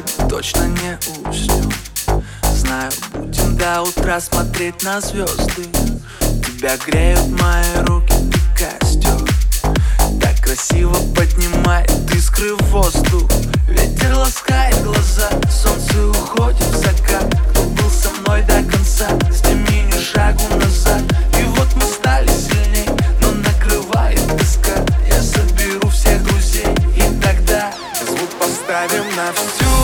сегодня точно не уснем Знаю, будем до утра смотреть на звезды Тебя греют мои руки, ты костер Так красиво поднимает искры в воздух. Ветер ласкает глаза, солнце уходит в закат. Кто был со мной до конца, с ними ни шагу назад. И вот мы стали сильней, но накрывает тоска Я соберу всех друзей и тогда Звук поставим на всю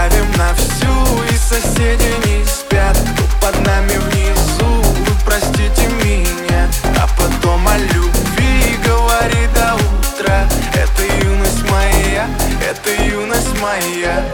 Поставим на всю и соседи не спят. Под нами внизу, вы простите меня. А потом о любви говори до утра. Это юность моя, это юность моя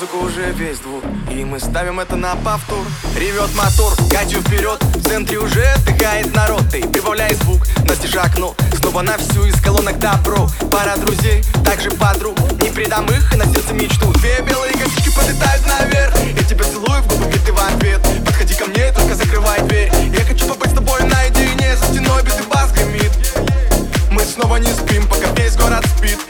музыку уже весь двор. И мы ставим это на повтор. Ревет мотор, катю вперед. В центре уже отдыхает народ. Ты прибавляй звук, настежь окно. Снова на всю из колонок добро. Пара друзей, также подруг. Не предам их, и на сердце мечту. Две белые косички подлетают наверх. Я тебя целую в губы, ведь ты в ответ. Подходи ко мне, только закрывай дверь. Я хочу побыть с тобой наедине. За стеной битый бас гремит. Мы снова не спим, пока весь город спит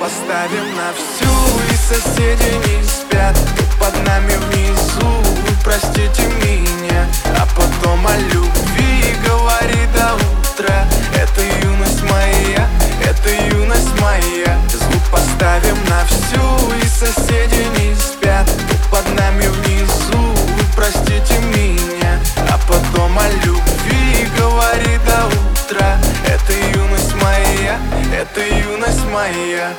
поставим на всю И соседи не спят. Под нами внизу простите меня Это юность моя